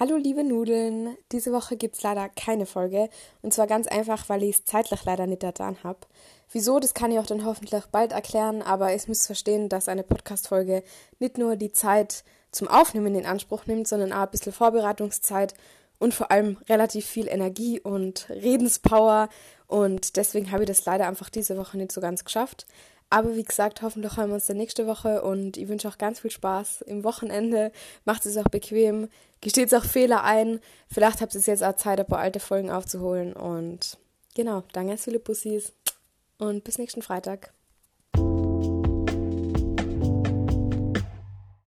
Hallo liebe Nudeln, diese Woche gibt es leider keine Folge und zwar ganz einfach, weil ich es zeitlich leider nicht getan habe. Wieso, das kann ich auch dann hoffentlich bald erklären, aber ich muss verstehen, dass eine Podcast-Folge nicht nur die Zeit zum Aufnehmen in Anspruch nimmt, sondern auch ein bisschen Vorbereitungszeit und vor allem relativ viel Energie und Redenspower und deswegen habe ich das leider einfach diese Woche nicht so ganz geschafft. Aber wie gesagt, hoffentlich hören wir uns dann nächste Woche und ich wünsche auch ganz viel Spaß im Wochenende. Macht es auch bequem, gesteht auch Fehler ein. Vielleicht habt ihr jetzt auch Zeit, ein paar alte Folgen aufzuholen. Und genau, danke ganz viele Bussis und bis nächsten Freitag.